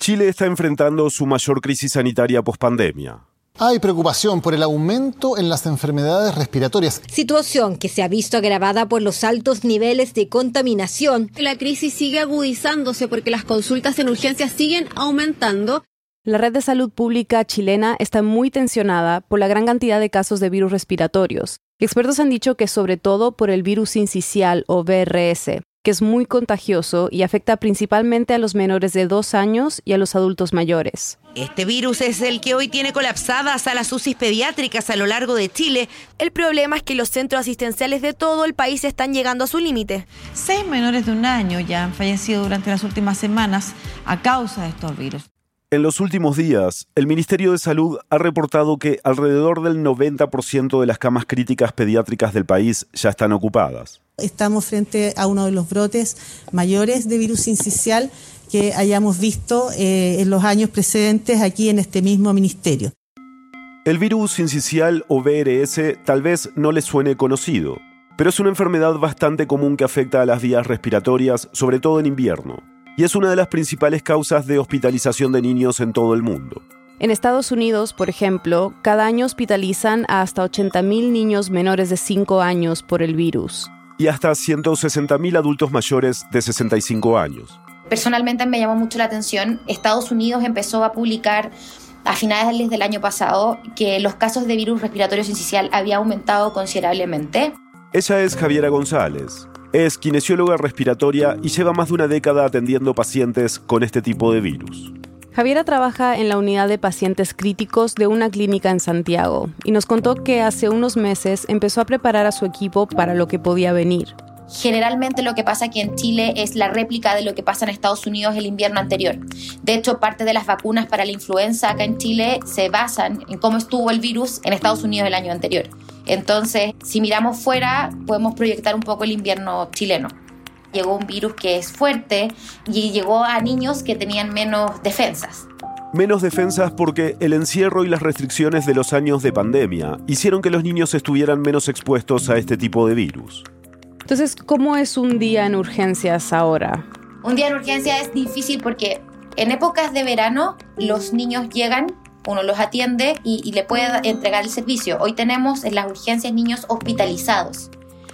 Chile está enfrentando su mayor crisis sanitaria pospandemia. Hay preocupación por el aumento en las enfermedades respiratorias. Situación que se ha visto agravada por los altos niveles de contaminación. La crisis sigue agudizándose porque las consultas en urgencias siguen aumentando. La red de salud pública chilena está muy tensionada por la gran cantidad de casos de virus respiratorios. Expertos han dicho que sobre todo por el virus sincicial o VRS, que es muy contagioso y afecta principalmente a los menores de dos años y a los adultos mayores. Este virus es el que hoy tiene colapsadas a las UCIs pediátricas a lo largo de Chile. El problema es que los centros asistenciales de todo el país están llegando a su límite. Seis menores de un año ya han fallecido durante las últimas semanas a causa de estos virus. En los últimos días, el Ministerio de Salud ha reportado que alrededor del 90% de las camas críticas pediátricas del país ya están ocupadas. Estamos frente a uno de los brotes mayores de virus incisional que hayamos visto eh, en los años precedentes aquí en este mismo ministerio. El virus incisional o VRS tal vez no le suene conocido, pero es una enfermedad bastante común que afecta a las vías respiratorias, sobre todo en invierno, y es una de las principales causas de hospitalización de niños en todo el mundo. En Estados Unidos, por ejemplo, cada año hospitalizan a hasta 80.000 niños menores de 5 años por el virus y hasta 160.000 adultos mayores de 65 años. Personalmente me llamó mucho la atención, Estados Unidos empezó a publicar a finales del año pasado que los casos de virus respiratorio sincicial había aumentado considerablemente. Ella es Javiera González. Es kinesióloga respiratoria y lleva más de una década atendiendo pacientes con este tipo de virus. Javiera trabaja en la unidad de pacientes críticos de una clínica en Santiago y nos contó que hace unos meses empezó a preparar a su equipo para lo que podía venir. Generalmente lo que pasa aquí en Chile es la réplica de lo que pasa en Estados Unidos el invierno anterior. De hecho, parte de las vacunas para la influenza acá en Chile se basan en cómo estuvo el virus en Estados Unidos el año anterior. Entonces, si miramos fuera, podemos proyectar un poco el invierno chileno llegó un virus que es fuerte y llegó a niños que tenían menos defensas. Menos defensas porque el encierro y las restricciones de los años de pandemia hicieron que los niños estuvieran menos expuestos a este tipo de virus. Entonces, ¿cómo es un día en urgencias ahora? Un día en urgencia es difícil porque en épocas de verano los niños llegan, uno los atiende y, y le puede entregar el servicio. Hoy tenemos en las urgencias niños hospitalizados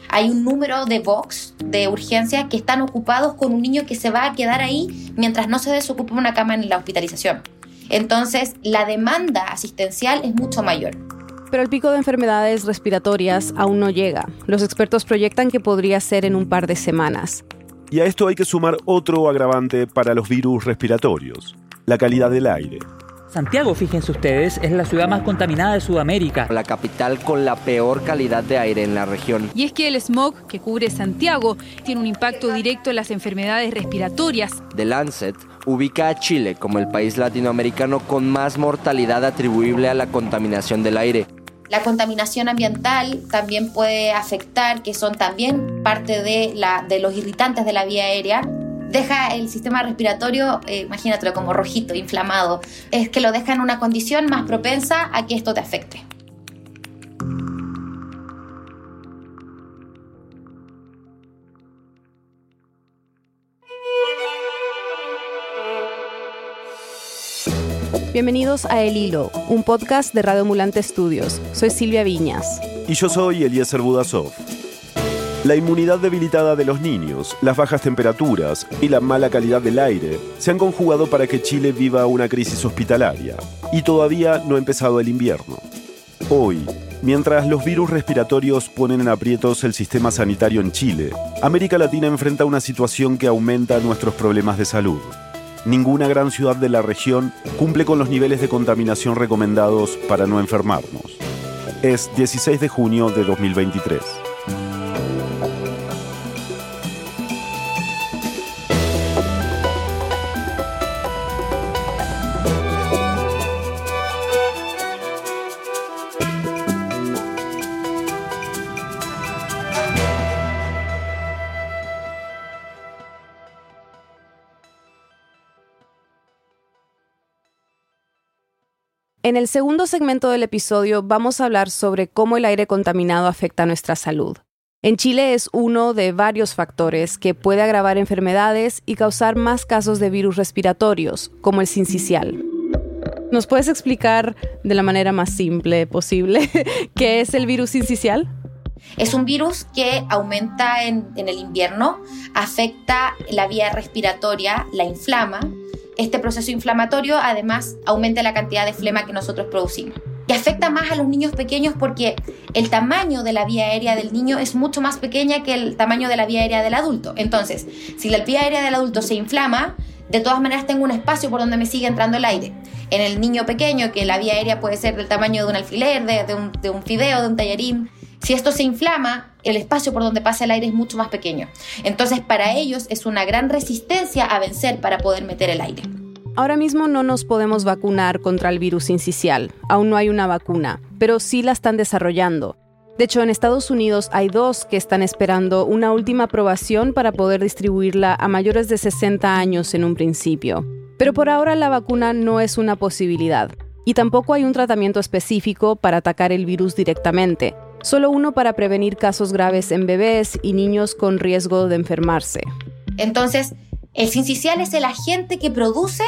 hay un número de box de urgencia que están ocupados con un niño que se va a quedar ahí mientras no se desocupe una cama en la hospitalización. Entonces, la demanda asistencial es mucho mayor. Pero el pico de enfermedades respiratorias aún no llega. Los expertos proyectan que podría ser en un par de semanas. Y a esto hay que sumar otro agravante para los virus respiratorios, la calidad del aire. Santiago, fíjense ustedes, es la ciudad más contaminada de Sudamérica. La capital con la peor calidad de aire en la región. Y es que el smog que cubre Santiago tiene un impacto directo en las enfermedades respiratorias. The Lancet ubica a Chile como el país latinoamericano con más mortalidad atribuible a la contaminación del aire. La contaminación ambiental también puede afectar, que son también parte de, la, de los irritantes de la vía aérea, deja el sistema respiratorio, eh, imagínatelo como rojito, inflamado, es que lo deja en una condición más propensa a que esto te afecte. Bienvenidos a El Hilo, un podcast de Radio Ambulante Estudios. Soy Silvia Viñas. Y yo soy Eliezer Budasov. La inmunidad debilitada de los niños, las bajas temperaturas y la mala calidad del aire se han conjugado para que Chile viva una crisis hospitalaria. Y todavía no ha empezado el invierno. Hoy, mientras los virus respiratorios ponen en aprietos el sistema sanitario en Chile, América Latina enfrenta una situación que aumenta nuestros problemas de salud. Ninguna gran ciudad de la región cumple con los niveles de contaminación recomendados para no enfermarnos. Es 16 de junio de 2023. En el segundo segmento del episodio vamos a hablar sobre cómo el aire contaminado afecta nuestra salud. En Chile es uno de varios factores que puede agravar enfermedades y causar más casos de virus respiratorios, como el sincicial. ¿Nos puedes explicar de la manera más simple posible qué es el virus sincicial? Es un virus que aumenta en, en, el invierno, afecta la vía respiratoria, la inflama. Este proceso inflamatorio además aumenta la cantidad de flema que nosotros producimos y afecta más a los niños pequeños porque el tamaño de la vía aérea del niño es mucho más pequeña que el tamaño de la vía aérea del adulto. Entonces, si la vía aérea del adulto se inflama, de todas maneras tengo un espacio por donde me sigue entrando el aire. En el niño pequeño, que la vía aérea puede ser del tamaño de un alfiler, de, un, de un fideo, de un tallarín, si esto se inflama, el espacio por donde pasa el aire es mucho más pequeño. Entonces, para ellos es una gran resistencia a vencer para poder meter el aire. Ahora mismo no nos podemos vacunar contra el virus incisional. Aún no hay una vacuna, pero sí la están desarrollando. De hecho, en Estados Unidos hay dos que están esperando una última aprobación para poder distribuirla a mayores de 60 años en un principio. Pero por ahora la vacuna no es una posibilidad. Y tampoco hay un tratamiento específico para atacar el virus directamente, solo uno para prevenir casos graves en bebés y niños con riesgo de enfermarse. Entonces, el sincicial es el agente que produce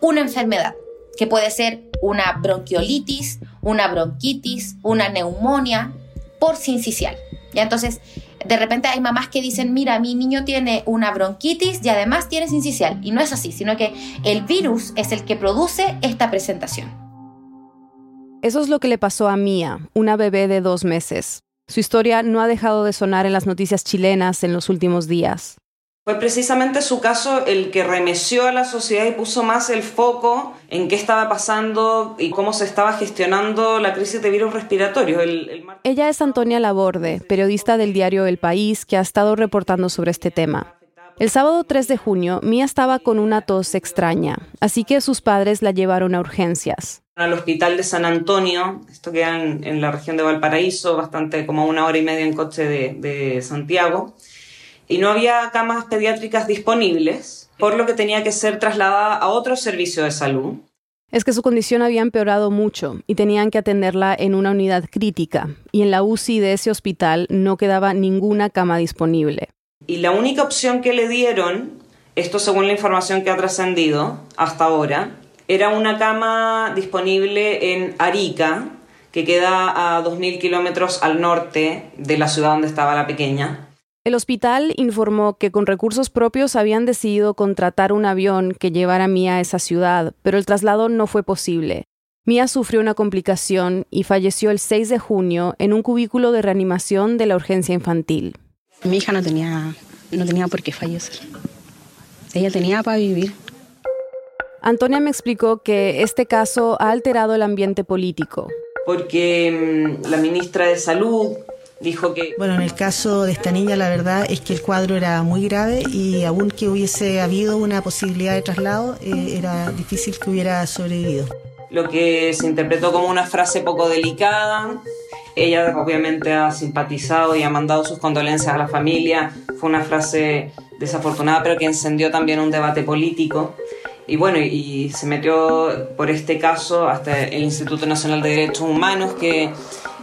una enfermedad, que puede ser una bronquiolitis, una bronquitis, una neumonía por sincicial. ¿Ya? Entonces, de repente hay mamás que dicen, mira, mi niño tiene una bronquitis y además tiene sincicial. Y no es así, sino que el virus es el que produce esta presentación. Eso es lo que le pasó a Mía, una bebé de dos meses. Su historia no ha dejado de sonar en las noticias chilenas en los últimos días. Fue precisamente su caso el que remeció a la sociedad y puso más el foco en qué estaba pasando y cómo se estaba gestionando la crisis de virus respiratorio. Ella es Antonia Laborde, periodista del diario El País, que ha estado reportando sobre este tema. El sábado 3 de junio, Mía estaba con una tos extraña, así que sus padres la llevaron a urgencias. Al hospital de San Antonio, esto queda en, la región de Valparaíso, bastante como una hora y media en coche de, de Santiago y no había camas pediátricas disponibles, por lo que tenía que ser trasladada a otro servicio de salud. Es que su condición había empeorado mucho y tenían que atenderla en una unidad crítica, y en la UCI de ese hospital no quedaba ninguna cama disponible. Y la única opción que le dieron, esto según la información que ha trascendido hasta ahora, era una cama disponible en Arica, que queda a 2.000 kilómetros al norte de la ciudad donde estaba la pequeña. El hospital informó que con recursos propios habían decidido contratar un avión que llevara a Mía a esa ciudad, pero el traslado no fue posible. Mía sufrió una complicación y falleció el 6 de junio en un cubículo de reanimación de la urgencia infantil. Mi hija no tenía, no tenía por qué fallecer. Ella tenía para vivir. Antonia me explicó que este caso ha alterado el ambiente político. Porque mm, la ministra de Salud dijo que... Bueno, en el caso de esta niña la verdad es que el cuadro era muy grave y aun que hubiese habido una posibilidad de traslado, eh, era difícil que hubiera sobrevivido. Lo que se interpretó como una frase poco delicada, ella obviamente ha simpatizado y ha mandado sus condolencias a la familia, fue una frase desafortunada pero que encendió también un debate político. Y bueno, y se metió por este caso hasta el Instituto Nacional de Derechos Humanos que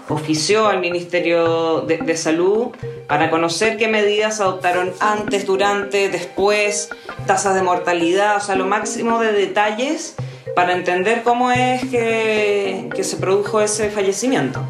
ofició al Ministerio de, Salud para conocer qué medidas adoptaron antes, durante, después, tasas de mortalidad, o sea, lo máximo de detalles para entender cómo es que, que se produjo ese fallecimiento.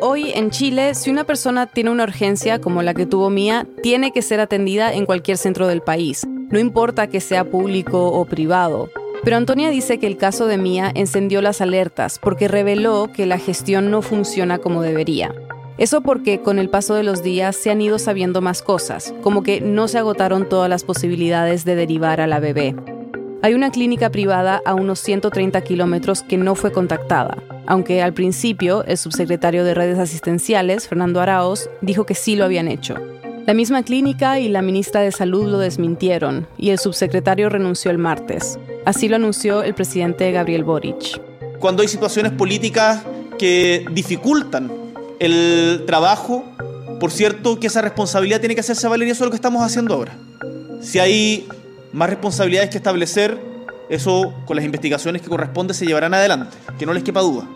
Hoy en Chile, si una persona tiene una urgencia como la que tuvo Mía, tiene que ser atendida en cualquier centro del país, no importa que sea público o privado. Pero Antonia dice que el caso de Mía encendió las alertas porque reveló que la gestión no funciona como debería. Eso porque con el paso de los días se han ido sabiendo más cosas, como que no se agotaron todas las posibilidades de derivar a la bebé. Hay una clínica privada a unos 130 kilómetros que no fue contactada, aunque al principio el subsecretario de redes asistenciales, Fernando Araos, dijo que sí lo habían hecho. La misma clínica y la ministra de Salud lo desmintieron y el subsecretario renunció el martes. Así lo anunció el presidente Gabriel Boric. Cuando hay situaciones políticas que dificultan el trabajo, por cierto que esa responsabilidad tiene que hacerse valer y eso es lo que estamos haciendo ahora. Si hay más responsabilidades que establecer, eso con las investigaciones que corresponde se llevarán adelante, que no les quepa duda.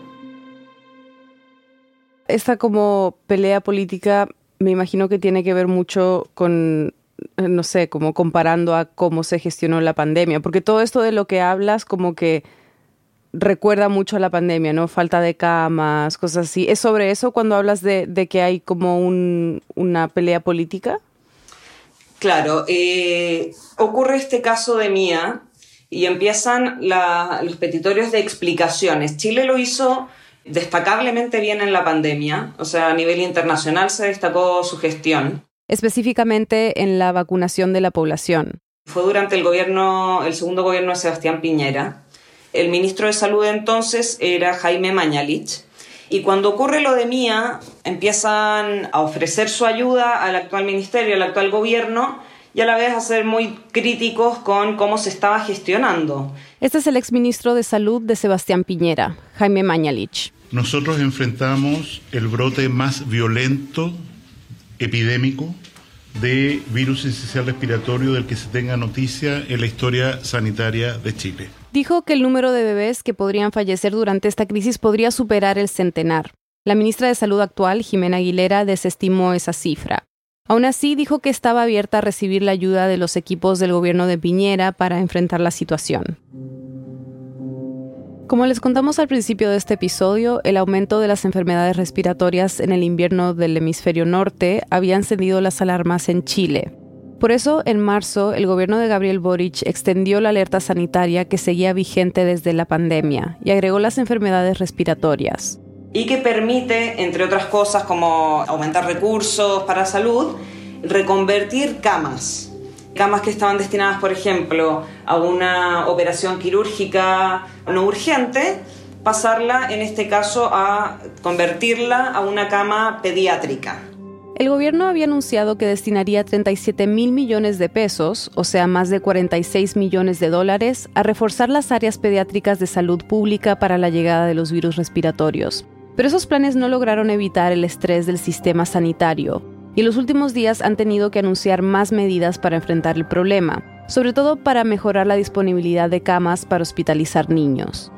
Esta como pelea política me imagino que tiene que ver mucho con, eh, no sé, como comparando a cómo se gestionó la pandemia, porque todo esto de lo que hablas como que recuerda mucho a la pandemia, ¿no? Falta de camas, cosas así. ¿Es sobre eso cuando hablas de, que hay como un, una pelea política? Claro, eh, ocurre este caso de Mía y empiezan los petitorios de explicaciones. Chile lo hizo destacablemente bien en la pandemia, o sea, a nivel internacional se destacó su gestión. Específicamente en la vacunación de la población. Fue durante el gobierno, el segundo gobierno de Sebastián Piñera. El ministro de Salud entonces era Jaime Mañalich. Y cuando ocurre lo de Mía, empiezan a ofrecer su ayuda al actual ministerio, al actual gobierno, y a la vez a ser muy críticos con cómo se estaba gestionando. Este es el exministro de Salud de Sebastián Piñera, Jaime Mañalich. Nosotros enfrentamos el brote más violento, epidémico, de virus esencial respiratorio del que se tenga noticia en la historia sanitaria de Chile. Dijo que el número de bebés que podrían fallecer durante esta crisis podría superar el centenar. La ministra de Salud actual, Jimena Aguilera, desestimó esa cifra. Aún así, dijo que estaba abierta a recibir la ayuda de los equipos del gobierno de Piñera para enfrentar la situación. Como les contamos al principio de este episodio, el aumento de las enfermedades respiratorias en el invierno del hemisferio norte había encendido las alarmas en Chile. Por eso, en marzo, el gobierno de Gabriel Boric extendió la alerta sanitaria que seguía vigente desde la pandemia y agregó las enfermedades respiratorias. Y que permite, entre otras cosas como aumentar recursos para salud, reconvertir camas camas que estaban destinadas, por ejemplo, a una operación quirúrgica no urgente, pasarla en este caso a convertirla a una cama pediátrica. El gobierno había anunciado que destinaría 37 mil millones de pesos, o sea, más de 46 millones de dólares, a reforzar las áreas pediátricas de salud pública para la llegada de los virus respiratorios. Pero esos planes no lograron evitar el estrés del sistema sanitario, y en los últimos días han tenido que anunciar más medidas para enfrentar el problema, sobre todo para mejorar la disponibilidad de camas para hospitalizar niños.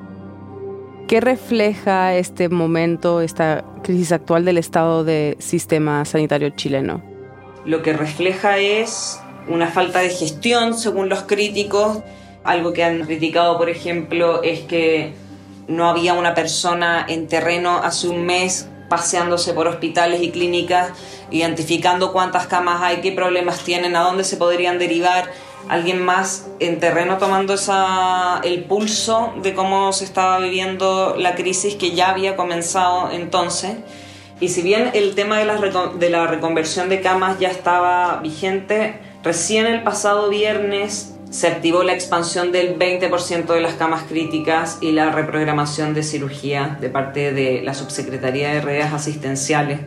¿Qué refleja este momento, esta crisis actual del estado del sistema sanitario chileno? Lo que refleja es una falta de gestión, según los críticos. Algo que han criticado, por ejemplo, es que no había una persona en terreno hace un mes paseándose por hospitales y clínicas, identificando cuántas camas hay, qué problemas tienen, a dónde se podrían derivar. Alguien más en terreno tomando el pulso de cómo se estaba viviendo la crisis que ya había comenzado entonces. Y si bien el tema de la reconversión de camas ya estaba vigente, recién el pasado viernes se activó la expansión del 20% de las camas críticas y la reprogramación de cirugía de parte de la Subsecretaría de Redes Asistenciales.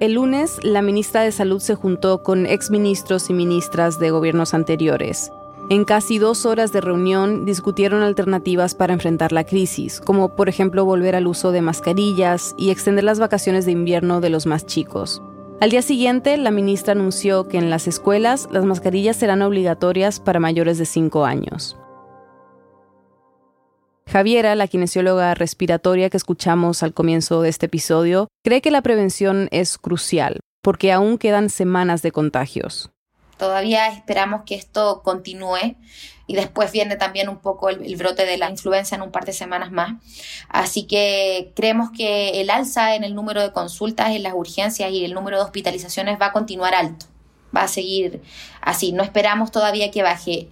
El lunes, la ministra de Salud se juntó con exministros y ministras de gobiernos anteriores. En casi dos horas de reunión discutieron alternativas para enfrentar la crisis, como por ejemplo volver al uso de mascarillas y extender las vacaciones de invierno de los más chicos. Al día siguiente, la ministra anunció que en las escuelas las mascarillas serán obligatorias para mayores de 5 años. Javiera, la kinesióloga respiratoria que escuchamos al comienzo de este episodio, cree que la prevención es crucial, porque aún quedan semanas de contagios. Todavía esperamos que esto continúe y después viene también un poco el, brote de la influenza en un par de semanas más. Así que creemos que el alza en el número de consultas en las urgencias y el número de hospitalizaciones va a continuar alto, va a seguir así. No esperamos todavía que baje.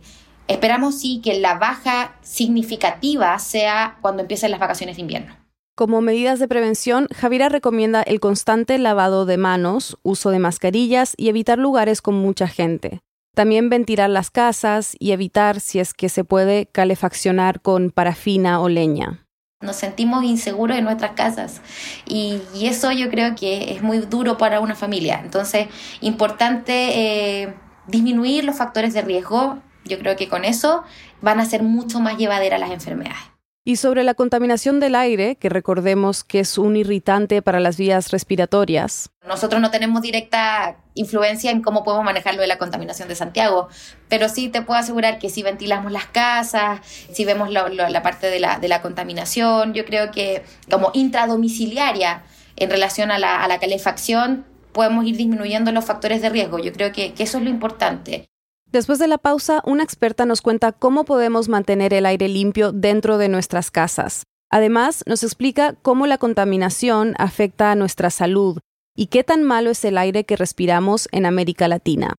Esperamos sí que la baja significativa sea cuando empiecen las vacaciones de invierno. Como medidas de prevención, Javiera recomienda el constante lavado de manos, uso de mascarillas y evitar lugares con mucha gente. También ventilar las casas y evitar, si es que se puede, calefaccionar con parafina o leña. Nos sentimos inseguros en nuestras casas y, eso yo creo que es muy duro para una familia. Entonces, importante eh, disminuir los factores de riesgo. Yo creo que con eso van a ser mucho más llevaderas las enfermedades. Y sobre la contaminación del aire, que recordemos que es un irritante para las vías respiratorias. Nosotros no tenemos directa influencia en cómo podemos manejarlo de la contaminación de Santiago, pero sí te puedo asegurar que si ventilamos las casas, si vemos la parte de la, contaminación, yo creo que como intradomiciliaria en relación a la, calefacción, podemos ir disminuyendo los factores de riesgo. Yo creo que eso es lo importante. Después de la pausa, una experta nos cuenta cómo podemos mantener el aire limpio dentro de nuestras casas. Además, nos explica cómo la contaminación afecta a nuestra salud y qué tan malo es el aire que respiramos en América Latina.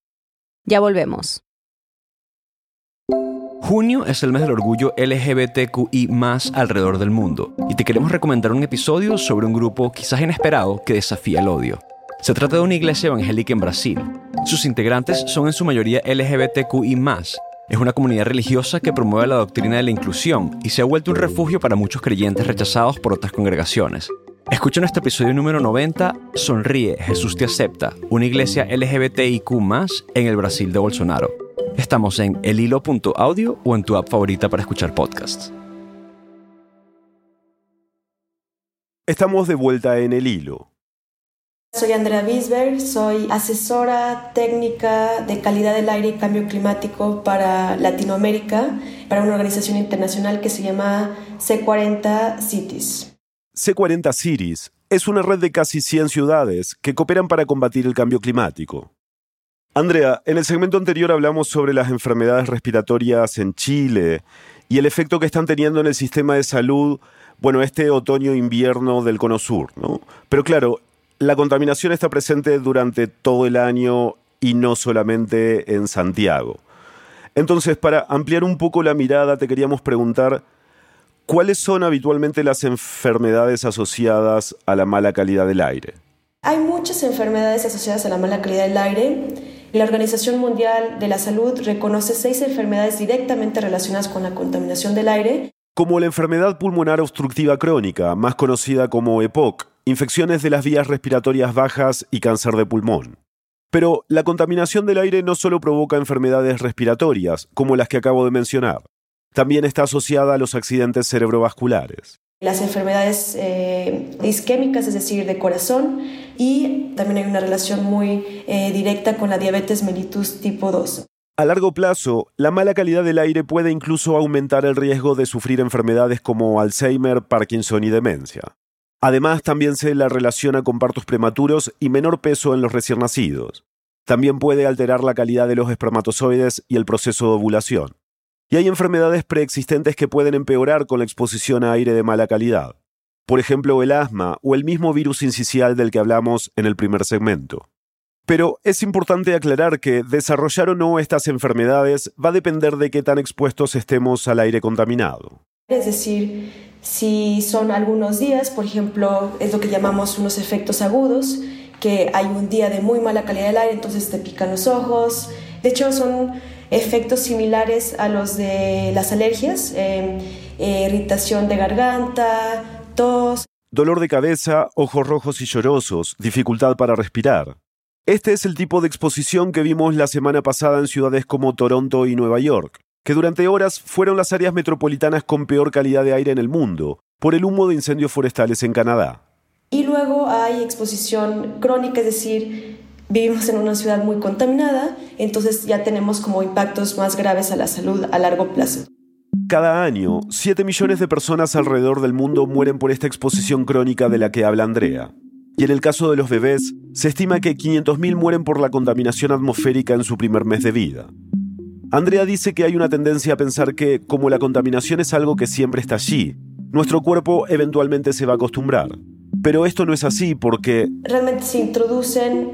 Ya volvemos. Junio es el mes del orgullo LGBTQI alrededor del mundo y te queremos recomendar un episodio sobre un grupo quizás inesperado que desafía el odio. Se trata de una iglesia evangélica en Brasil. Sus integrantes son en su mayoría LGBTQI. Es una comunidad religiosa que promueve la doctrina de la inclusión y se ha vuelto un refugio para muchos creyentes rechazados por otras congregaciones. Escucha nuestro episodio número 90, Sonríe, Jesús te acepta, una iglesia LGBTIQ en el Brasil de Bolsonaro. Estamos en elhilo.audio o en tu app favorita para escuchar podcasts. Estamos de vuelta en el hilo. Soy Andrea Bisberg, soy asesora técnica de calidad del aire y cambio climático para Latinoamérica, para una organización internacional que se llama C40 Cities. C40 Cities es una red de casi 100 ciudades que cooperan para combatir el cambio climático. Andrea, en el segmento anterior hablamos sobre las enfermedades respiratorias en Chile y el efecto que están teniendo en el sistema de salud, bueno, este otoño-invierno del Cono Sur, ¿no? Pero claro, la contaminación está presente durante todo el año y no solamente en Santiago. Entonces, para ampliar un poco la mirada, te queríamos preguntar, ¿cuáles son habitualmente las enfermedades asociadas a la mala calidad del aire? Hay muchas enfermedades asociadas a la mala calidad del aire. La Organización Mundial de la Salud reconoce seis enfermedades directamente relacionadas con la contaminación del aire. Como la enfermedad pulmonar obstructiva crónica, más conocida como EPOC, infecciones de las vías respiratorias bajas y cáncer de pulmón. Pero la contaminación del aire no solo provoca enfermedades respiratorias, como las que acabo de mencionar, también está asociada a los accidentes cerebrovasculares. Las enfermedades eh, isquémicas, es decir, de corazón, y también hay una relación muy eh, directa con la diabetes mellitus tipo 2. A largo plazo, la mala calidad del aire puede incluso aumentar el riesgo de sufrir enfermedades como Alzheimer, Parkinson y demencia. Además, también se la relaciona con partos prematuros y menor peso en los recién nacidos. También puede alterar la calidad de los espermatozoides y el proceso de ovulación. Y hay enfermedades preexistentes que pueden empeorar con la exposición a aire de mala calidad. Por ejemplo, el asma o el mismo virus incisional del que hablamos en el primer segmento. Pero es importante aclarar que desarrollar o no estas enfermedades va a depender de qué tan expuestos estemos al aire contaminado. Es decir, si son algunos días, por ejemplo, es lo que llamamos unos efectos agudos, que hay un día de muy mala calidad del aire, entonces te pican los ojos. De hecho, son efectos similares a los de las alergias, eh, eh, irritación de garganta, tos. Dolor de cabeza, ojos rojos y llorosos, dificultad para respirar. Este es el tipo de exposición que vimos la semana pasada en ciudades como Toronto y Nueva York que durante horas fueron las áreas metropolitanas con peor calidad de aire en el mundo, por el humo de incendios forestales en Canadá. Y luego hay exposición crónica, es decir, vivimos en una ciudad muy contaminada, entonces ya tenemos como impactos más graves a la salud a largo plazo. Cada año, 7 millones de personas alrededor del mundo mueren por esta exposición crónica de la que habla Andrea. Y en el caso de los bebés, se estima que 500.000 mueren por la contaminación atmosférica en su primer mes de vida. Andrea dice que hay una tendencia a pensar que, como la contaminación es algo que siempre está allí, nuestro cuerpo eventualmente se va a acostumbrar. Pero esto no es así porque... Realmente se introducen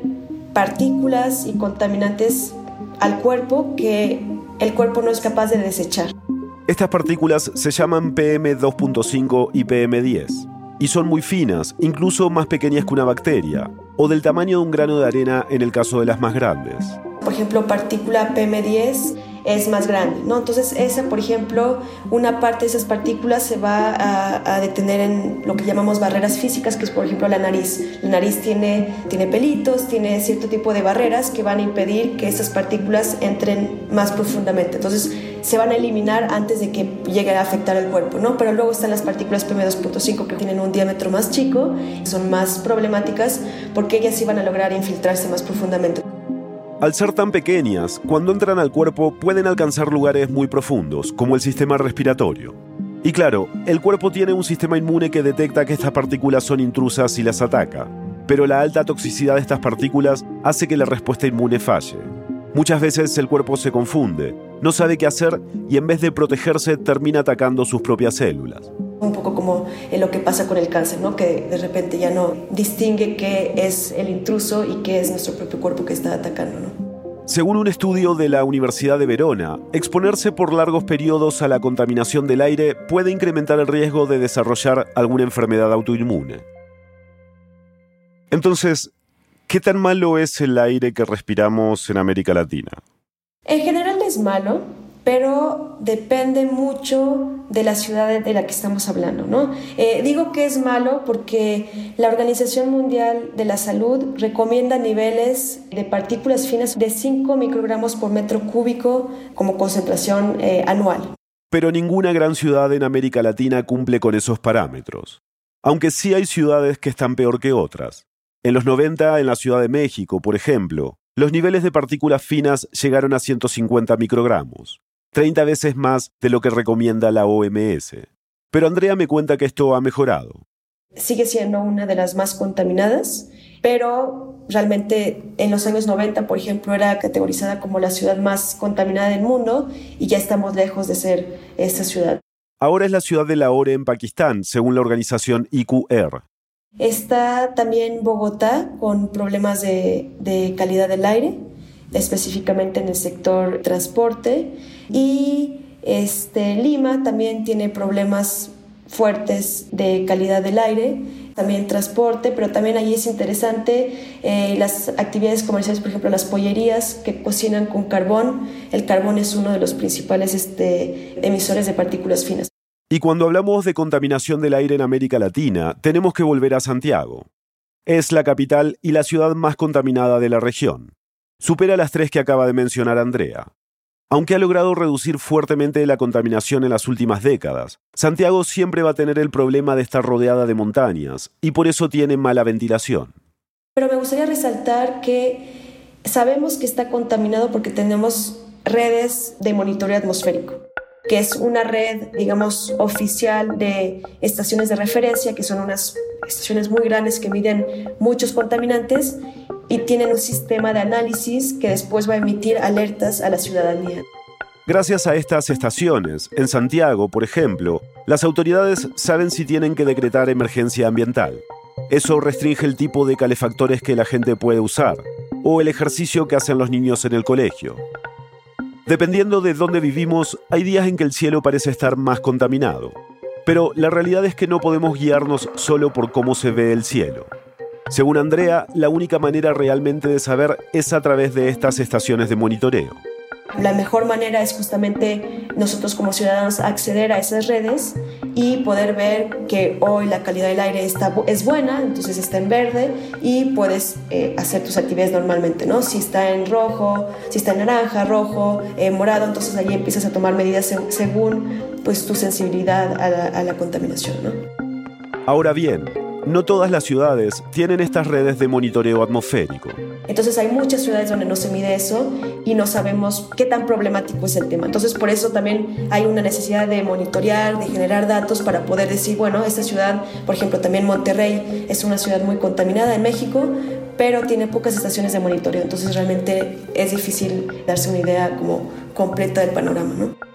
partículas y contaminantes al cuerpo que el cuerpo no es capaz de desechar. Estas partículas se llaman PM2.5 y PM10 y son muy finas, incluso más pequeñas que una bacteria, o del tamaño de un grano de arena en el caso de las más grandes. Por ejemplo, partícula PM10 es más grande, ¿no? Entonces, esa, por ejemplo, una parte de esas partículas se va a, detener en lo que llamamos barreras físicas, que es, por ejemplo, la nariz. La nariz tiene, tiene pelitos, tiene cierto tipo de barreras que van a impedir que esas partículas entren más profundamente. Entonces, se van a eliminar antes de que llegue a afectar el cuerpo, ¿no? Pero luego están las partículas PM2.5 que tienen un diámetro más chico, son más problemáticas porque ellas sí van a lograr infiltrarse más profundamente. Al ser tan pequeñas, cuando entran al cuerpo pueden alcanzar lugares muy profundos, como el sistema respiratorio. Y claro, el cuerpo tiene un sistema inmune que detecta que estas partículas son intrusas y las ataca. pero la alta toxicidad de estas partículas hace que la respuesta inmune falle. Muchas veces el cuerpo se confunde, no sabe qué hacer y en vez de protegerse termina atacando sus propias células. Un poco como en lo que pasa con el cáncer, ¿no? que de repente ya no distingue qué es el intruso y qué es nuestro propio cuerpo que está atacando. ¿no? Según un estudio de la Universidad de Verona, exponerse por largos periodos a la contaminación del aire puede incrementar el riesgo de desarrollar alguna enfermedad autoinmune. Entonces, ¿qué tan malo es el aire que respiramos en América Latina? En general es malo, pero depende mucho de la ciudad de la que estamos hablando. ¿no? Eh, digo que es malo porque la Organización Mundial de la Salud recomienda niveles de partículas finas de 5 microgramos por metro cúbico como concentración eh, anual. Pero ninguna gran ciudad en América Latina cumple con esos parámetros, aunque sí hay ciudades que están peor que otras. En los 90, en la Ciudad de México, por ejemplo, los niveles de partículas finas llegaron a 150 microgramos, 30 veces más de lo que recomienda la OMS. Pero Andrea me cuenta que esto ha mejorado. Sigue siendo una de las más contaminadas, pero realmente en los años 90, por ejemplo, era categorizada como la ciudad más contaminada del mundo y ya estamos lejos de ser esta ciudad. Ahora es la ciudad de Lahore en Pakistán, según la organización IQR. Está también Bogotá con problemas de, calidad del aire, específicamente en el sector transporte. Y este, Lima también tiene problemas fuertes de calidad del aire, también transporte, pero también allí es interesante eh, las actividades comerciales, por ejemplo, las pollerías que cocinan con carbón. El carbón es uno de los principales este, emisores de partículas finas. Y cuando hablamos de contaminación del aire en América Latina, tenemos que volver a Santiago. Es la capital y la ciudad más contaminada de la región. Supera las tres que acaba de mencionar Andrea. Aunque ha logrado reducir fuertemente la contaminación en las últimas décadas, Santiago siempre va a tener el problema de estar rodeada de montañas y por eso tiene mala ventilación. Pero me gustaría resaltar que sabemos que está contaminado porque tenemos redes de monitoreo atmosférico que es una red, digamos, oficial de estaciones de referencia, que son unas estaciones muy grandes que miden muchos contaminantes y tienen un sistema de análisis que después va a emitir alertas a la ciudadanía. Gracias a estas estaciones, en Santiago, por ejemplo, las autoridades saben si tienen que decretar emergencia ambiental. Eso restringe el tipo de calefactores que la gente puede usar o el ejercicio que hacen los niños en el colegio. Dependiendo de dónde vivimos, hay días en que el cielo parece estar más contaminado. Pero la realidad es que no podemos guiarnos solo por cómo se ve el cielo. Según Andrea, la única manera realmente de saber es a través de estas estaciones de monitoreo. La mejor manera es justamente nosotros como ciudadanos acceder a esas redes y poder ver que hoy la calidad del aire está, es buena, entonces está en verde y puedes eh, hacer tus actividades normalmente, ¿no? Si está en rojo, si está en naranja, rojo, eh, morado, entonces allí empiezas a tomar medidas según pues, tu sensibilidad a la, a la contaminación, ¿no? Ahora bien, no todas las ciudades tienen estas redes de monitoreo atmosférico. Entonces hay muchas ciudades donde no se mide eso y no sabemos qué tan problemático es el tema. Entonces por eso también hay una necesidad de monitorear, de generar datos para poder decir, bueno, esta ciudad, por ejemplo, también Monterrey es una ciudad muy contaminada en México, pero tiene pocas estaciones de monitoreo. Entonces realmente es difícil darse una idea como completa del panorama, ¿no?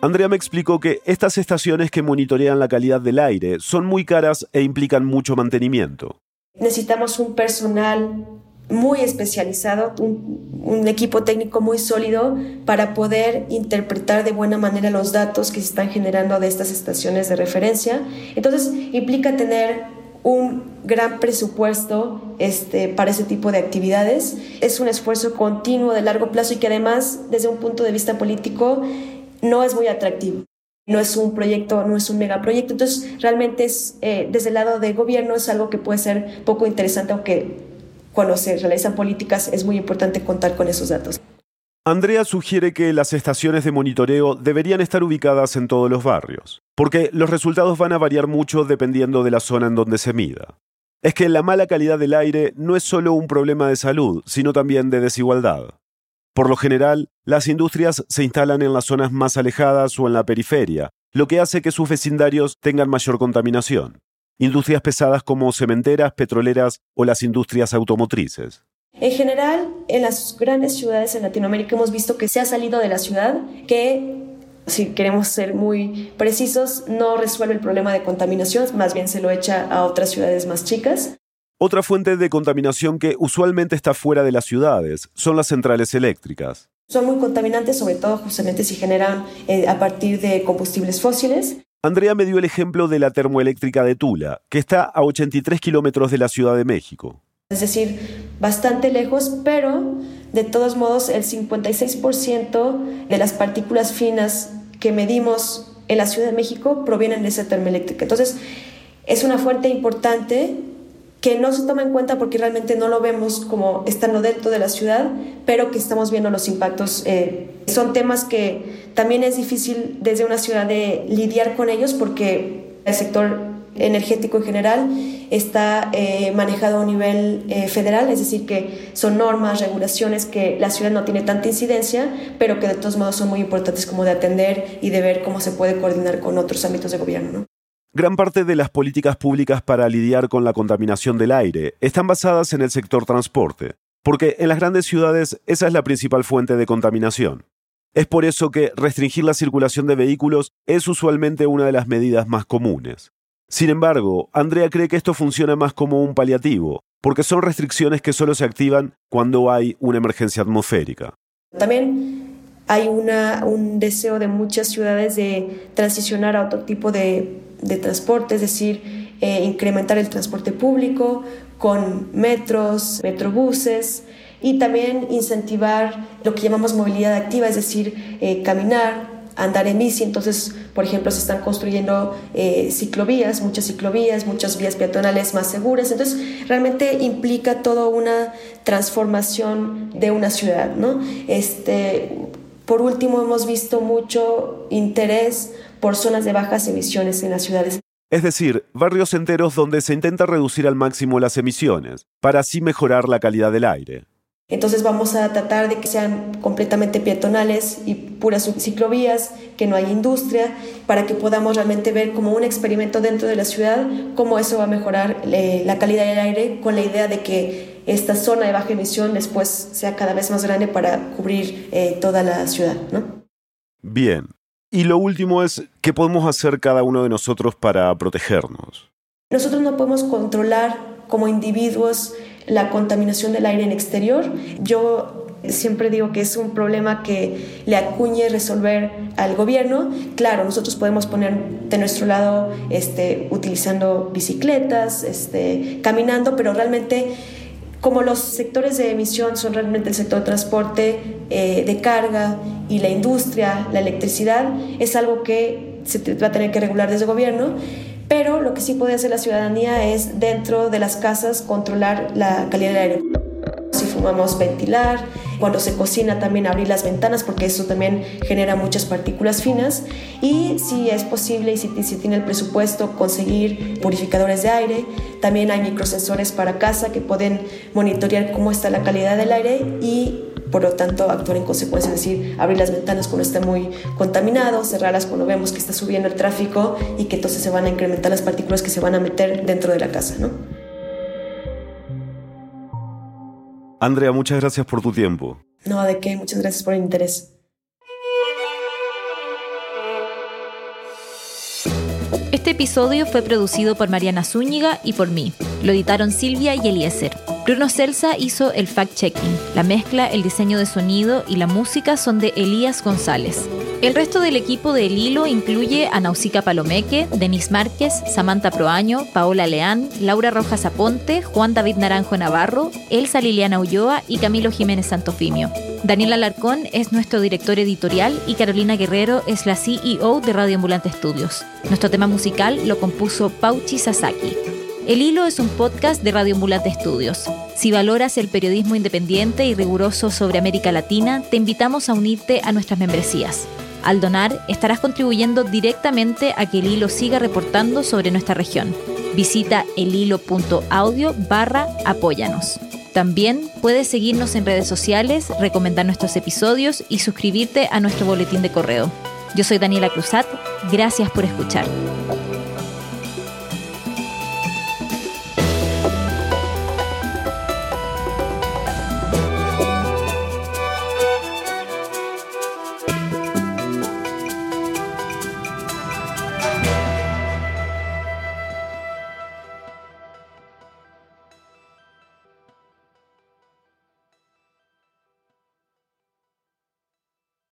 Andrea me explicó que estas estaciones que monitorean la calidad del aire son muy caras e implican mucho mantenimiento. Necesitamos un personal muy especializado, un, equipo técnico muy sólido para poder interpretar de buena manera los datos que se están generando de estas estaciones de referencia. Entonces, implica tener un gran presupuesto este, para ese tipo de actividades. Es un esfuerzo continuo de largo plazo y que además, desde un punto de vista político, no es muy atractivo. No es un proyecto, no es un megaproyecto. Entonces, realmente es, eh, desde el lado del gobierno es algo que puede ser poco interesante, aunque cuando se realizan políticas es muy importante contar con esos datos. Andrea sugiere que las estaciones de monitoreo deberían estar ubicadas en todos los barrios, porque los resultados van a variar mucho dependiendo de la zona en donde se mida. Es que la mala calidad del aire no es solo un problema de salud, sino también de desigualdad. Por lo general, las industrias se instalan en las zonas más alejadas o en la periferia, lo que hace que sus vecindarios tengan mayor contaminación. industrias pesadas como cementeras, petroleras o las industrias automotrices. En general, en las grandes ciudades en Latinoamérica hemos visto que se ha salido de la ciudad, que si queremos ser muy precisos, no resuelve el problema de contaminación, más bien se lo echa a otras ciudades más chicas. Otra fuente de contaminación que usualmente está fuera de las ciudades son las centrales eléctricas. Son muy contaminantes, sobre todo justamente si generan eh, a partir de combustibles fósiles. Andrea me dio el ejemplo de la termoeléctrica de Tula, que está a 83 kilómetros de la Ciudad de México. Es decir, bastante lejos, pero de todos modos el 56% de las partículas finas que medimos en la Ciudad de México provienen de esa termoeléctrica. Entonces, es una fuente importante que no se toma en cuenta porque realmente no lo vemos como estando dentro de la ciudad, pero que estamos viendo los impactos. Eh, son temas que también es difícil desde una ciudad de lidiar con ellos porque el sector energético en general está eh, manejado a nivel eh, federal, es decir, que son normas, regulaciones que la ciudad no tiene tanta incidencia, pero que de todos modos son muy importantes como de atender y de ver cómo se puede coordinar con otros ámbitos de gobierno. ¿no? Gran parte de las políticas públicas para lidiar con la contaminación del aire están basadas en el sector transporte, porque en las grandes ciudades esa es la principal fuente de contaminación. Es por eso que restringir la circulación de vehículos es usualmente una de las medidas más comunes. Sin embargo, Andrea cree que esto funciona más como un paliativo, porque son restricciones que solo se activan cuando hay una emergencia atmosférica. También hay un deseo de muchas ciudades de transicionar a otro tipo de, transporte, es decir, eh, incrementar el transporte público con metros, metrobuses y también incentivar lo que llamamos movilidad activa, es decir, eh, caminar, andar en bici. Entonces, por ejemplo, se están construyendo eh, ciclovías, muchas ciclovías, muchas vías peatonales más seguras. Entonces, realmente implica toda una transformación de una ciudad, ¿no? Este, por último, hemos visto mucho interés por zonas de bajas emisiones en las ciudades. Es decir, barrios enteros donde se intenta reducir al máximo las emisiones, para así mejorar la calidad del aire. Entonces vamos a tratar de que sean completamente peatonales y puras ciclovías, que no haya industria, para que podamos realmente ver como un experimento dentro de la ciudad cómo eso va a mejorar eh, la calidad del aire con la idea de que esta zona de baja emisión después sea cada vez más grande para cubrir eh, toda la ciudad. ¿no? Bien. Y lo último es, ¿qué podemos hacer cada uno de nosotros para protegernos? Nosotros no podemos controlar como individuos la contaminación del aire en exterior. Yo siempre digo que es un problema que le acuñe resolver al gobierno. Claro, nosotros podemos poner de nuestro lado este, utilizando bicicletas, este, caminando, pero realmente como los sectores de emisión son realmente el sector de transporte, eh, de carga y la industria, la electricidad, es algo que se va a tener que regular desde el gobierno pero lo que sí puede hacer la ciudadanía es dentro de las casas controlar la calidad del aire. Fumamos, ventilar. Cuando se cocina también abrir las ventanas porque eso también genera muchas partículas finas. Y si es posible y si, si tiene el presupuesto, conseguir purificadores de aire. También hay microsensores para casa que pueden monitorear cómo está la calidad del aire y por lo tanto actuar en consecuencia, es decir, abrir las ventanas cuando esté muy contaminado, cerrarlas cuando vemos que está subiendo el tráfico y que entonces se van a incrementar las partículas que se van a meter dentro de la casa, ¿no? Andrea, muchas gracias por tu tiempo. No, de qué, muchas gracias por el interés. Este episodio fue producido por Mariana Zúñiga y por mí. Lo editaron Silvia y Eliezer. Bruno Celsa hizo el fact-checking. La mezcla, el diseño de sonido y la música son de Elías González. El resto del equipo de El Hilo incluye a Nausica Palomeque, Denis Márquez, Samantha Proaño, Paola Leán, Laura Rojas Aponte, Juan David Naranjo Navarro, Elsa Liliana Ulloa y Camilo Jiménez Santofimio. Daniel Alarcón es nuestro director editorial y Carolina Guerrero es la CEO de Radio Ambulante Estudios. Nuestro tema musical lo compuso Pauchi Sasaki. El Hilo es un podcast de Radio Ambulante Estudios. Si valoras el periodismo independiente y riguroso sobre América Latina, te invitamos a unirte a nuestras membresías. Al donar, estarás contribuyendo directamente a que el hilo siga reportando sobre nuestra región. Visita elhilo.audio barra apóyanos. También puedes seguirnos en redes sociales, recomendar nuestros episodios y suscribirte a nuestro boletín de correo. Yo soy Daniela Cruzat, gracias por escuchar.